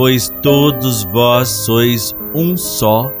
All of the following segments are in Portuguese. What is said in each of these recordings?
pois todos vós sois um só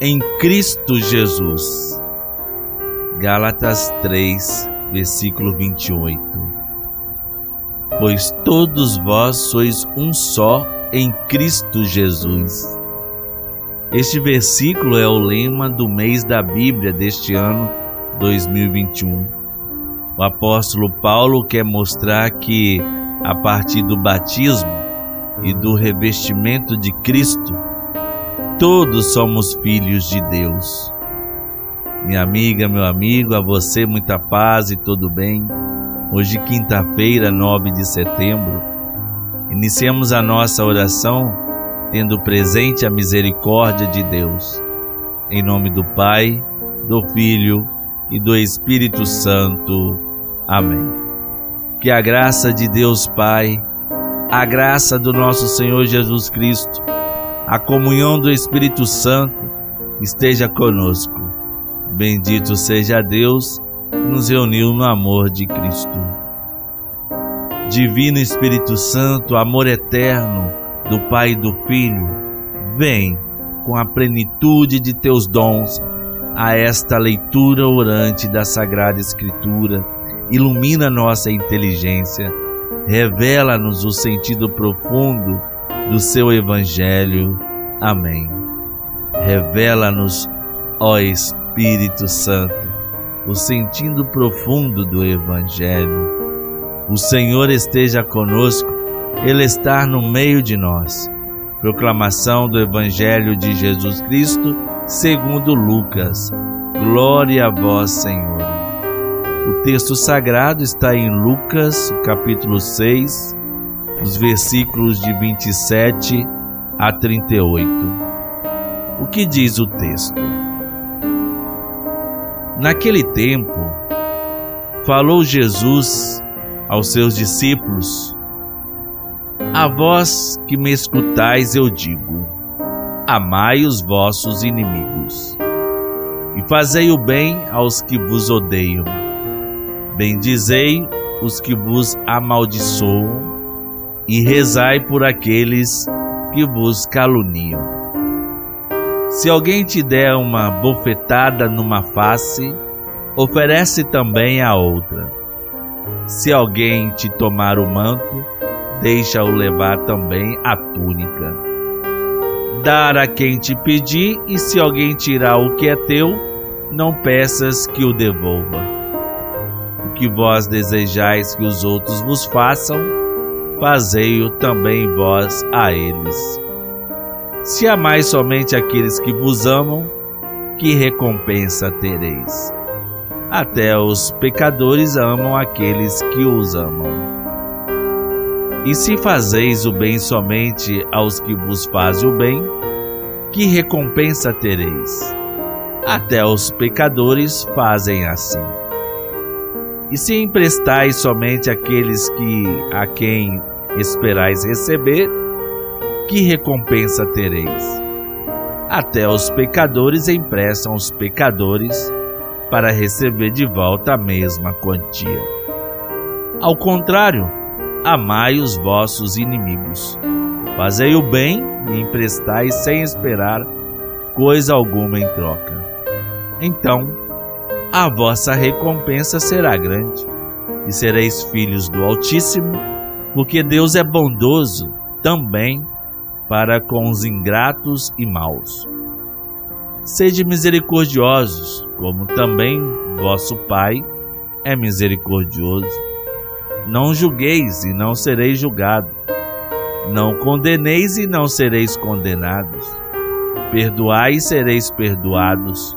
em Cristo Jesus. Gálatas 3, versículo 28. Pois todos vós sois um só em Cristo Jesus. Este versículo é o lema do mês da Bíblia deste ano 2021. O apóstolo Paulo quer mostrar que, a partir do batismo e do revestimento de Cristo, todos somos filhos de Deus. Minha amiga, meu amigo, a você muita paz e tudo bem. Hoje, quinta-feira, 9 de setembro, iniciamos a nossa oração tendo presente a misericórdia de Deus. Em nome do Pai, do Filho e do Espírito Santo. Amém. Que a graça de Deus Pai, a graça do nosso Senhor Jesus Cristo, a comunhão do Espírito Santo esteja conosco. Bendito seja Deus que nos reuniu no amor de Cristo. Divino Espírito Santo, amor eterno, do Pai e do Filho, vem com a plenitude de teus dons a esta leitura orante da Sagrada Escritura, ilumina nossa inteligência, revela-nos o sentido profundo do seu Evangelho. Amém. Revela-nos, ó Espírito Santo, o sentido profundo do Evangelho. O Senhor esteja conosco ele está no meio de nós. Proclamação do Evangelho de Jesus Cristo, segundo Lucas. Glória a vós, Senhor. O texto sagrado está em Lucas, capítulo 6, os versículos de 27 a 38. O que diz o texto? Naquele tempo, falou Jesus aos seus discípulos a vós que me escutais, eu digo: amai os vossos inimigos, e fazei o bem aos que vos odeiam. Bendizei os que vos amaldiçoam, e rezai por aqueles que vos caluniam. Se alguém te der uma bofetada numa face, oferece também a outra. Se alguém te tomar o manto, deixa-o levar também a túnica. Dar a quem te pedir, e se alguém tirar o que é teu, não peças que o devolva. O que vós desejais que os outros vos façam, fazei-o também vós a eles. Se amais somente aqueles que vos amam, que recompensa tereis? Até os pecadores amam aqueles que os amam. E se fazeis o bem somente aos que vos fazem o bem, que recompensa tereis? Até os pecadores fazem assim. E se emprestais somente àqueles que a quem esperais receber, que recompensa tereis? Até os pecadores emprestam aos pecadores para receber de volta a mesma quantia. Ao contrário, amai os vossos inimigos. Fazei o bem e emprestai sem esperar coisa alguma em troca. Então, a vossa recompensa será grande, e sereis filhos do Altíssimo, porque Deus é bondoso também para com os ingratos e maus. Sede misericordiosos, como também vosso Pai é misericordioso. Não julgueis e não sereis julgados. Não condeneis e não sereis condenados. Perdoai e sereis perdoados.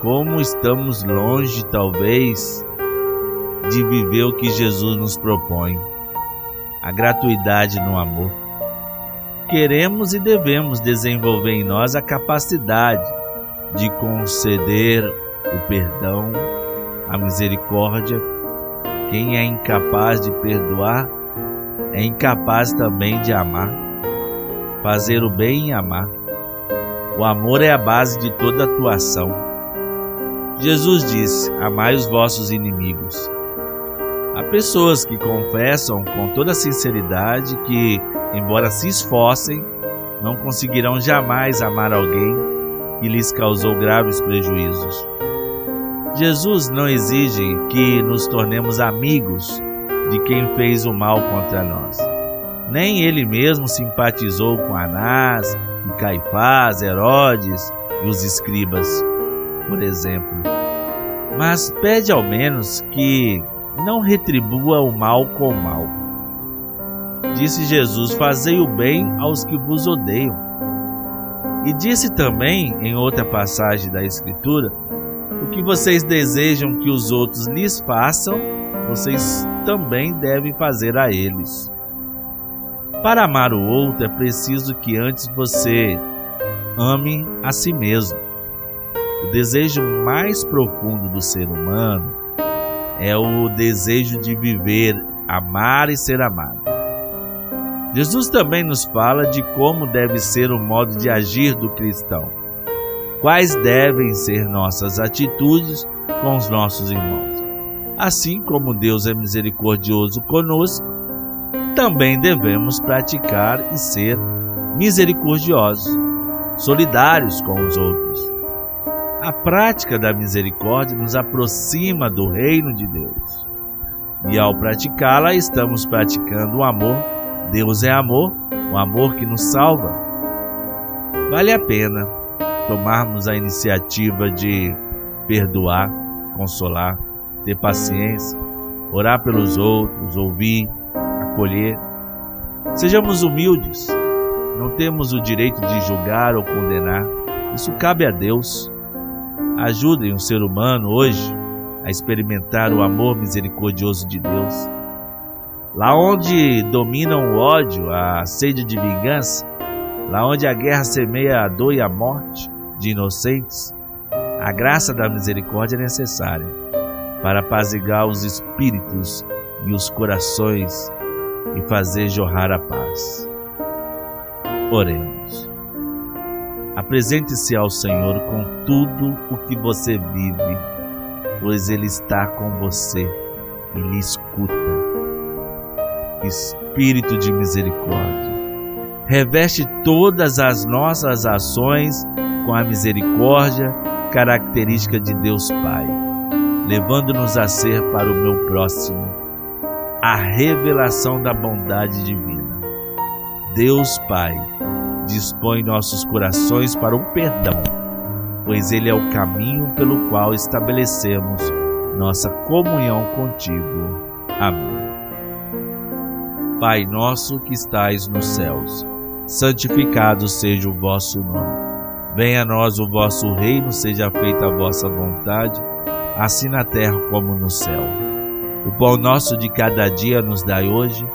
como estamos longe, talvez, de viver o que Jesus nos propõe, a gratuidade no amor. queremos e devemos desenvolver em nós a capacidade de conceder o perdão, a misericórdia. Quem é incapaz de perdoar é incapaz também de amar, fazer o bem e amar. O amor é a base de toda atuação. Jesus disse: Amai os vossos inimigos. Há pessoas que confessam com toda sinceridade que, embora se esforcem, não conseguirão jamais amar alguém que lhes causou graves prejuízos. Jesus não exige que nos tornemos amigos de quem fez o mal contra nós. Nem ele mesmo simpatizou com Anás, e Caifás, Herodes e os escribas, por exemplo. Mas pede ao menos que não retribua o mal com o mal. Disse Jesus: Fazei o bem aos que vos odeiam. E disse também, em outra passagem da Escritura, o que vocês desejam que os outros lhes façam, vocês também devem fazer a eles. Para amar o outro é preciso que antes você ame a si mesmo. O desejo mais profundo do ser humano é o desejo de viver, amar e ser amado. Jesus também nos fala de como deve ser o modo de agir do cristão. Quais devem ser nossas atitudes com os nossos irmãos. Assim como Deus é misericordioso conosco, também devemos praticar e ser misericordiosos, solidários com os outros. A prática da misericórdia nos aproxima do reino de Deus. E ao praticá-la, estamos praticando o amor. Deus é amor, o amor que nos salva. Vale a pena tomarmos a iniciativa de perdoar, consolar, ter paciência, orar pelos outros, ouvir, acolher. Sejamos humildes. Não temos o direito de julgar ou condenar. Isso cabe a Deus ajudem o ser humano hoje a experimentar o amor misericordioso de Deus. Lá onde domina o ódio, a sede de vingança, lá onde a guerra semeia a dor e a morte de inocentes, a graça da misericórdia é necessária para apaziguar os espíritos e os corações e fazer jorrar a paz. Oremos. Apresente-se ao Senhor com tudo o que você vive, pois Ele está com você e lhe escuta. Espírito de misericórdia, reveste todas as nossas ações com a misericórdia característica de Deus Pai, levando-nos a ser para o meu próximo a revelação da bondade divina. Deus Pai, dispõe nossos corações para o perdão, pois ele é o caminho pelo qual estabelecemos nossa comunhão contigo. Amém. Pai nosso que estais nos céus, santificado seja o vosso nome. Venha a nós o vosso reino, seja feita a vossa vontade, assim na terra como no céu. O pão nosso de cada dia nos dai hoje,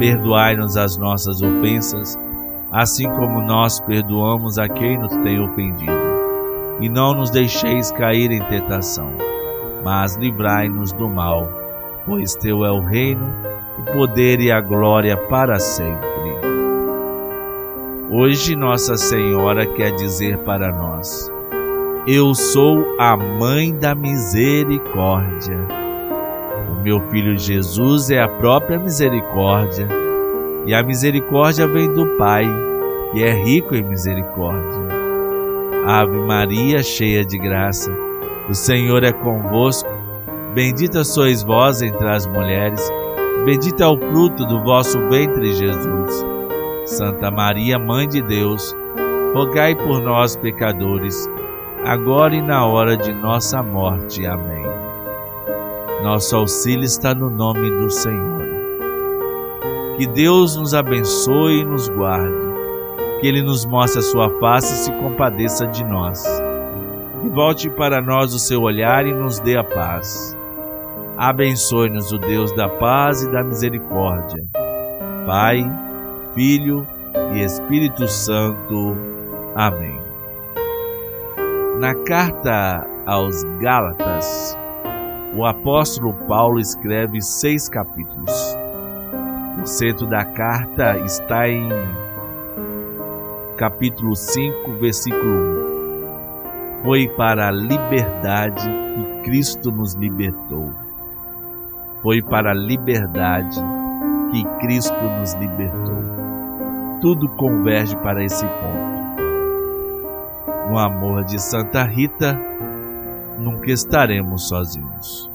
perdoai-nos as nossas ofensas, assim como nós perdoamos a quem nos tem ofendido. E não nos deixeis cair em tentação, mas livrai-nos do mal, pois teu é o reino, o poder e a glória para sempre. Hoje Nossa Senhora quer dizer para nós: Eu sou a mãe da misericórdia. O meu filho Jesus é a própria misericórdia e a misericórdia vem do Pai, que é rico em misericórdia. Ave Maria, cheia de graça, o Senhor é convosco. Bendita sois vós entre as mulheres, bendito é o fruto do vosso ventre, Jesus. Santa Maria, Mãe de Deus, rogai por nós, pecadores, agora e na hora de nossa morte. Amém. Nosso auxílio está no nome do Senhor. Que Deus nos abençoe e nos guarde. Que Ele nos mostre a sua face e se compadeça de nós. Que volte para nós o seu olhar e nos dê a paz. Abençoe-nos o Deus da paz e da misericórdia. Pai, Filho e Espírito Santo. Amém. Na carta aos Gálatas, o apóstolo Paulo escreve seis capítulos. Centro da carta está em capítulo 5, versículo 1. Foi para a liberdade que Cristo nos libertou. Foi para a liberdade que Cristo nos libertou. Tudo converge para esse ponto. No amor de Santa Rita, nunca estaremos sozinhos.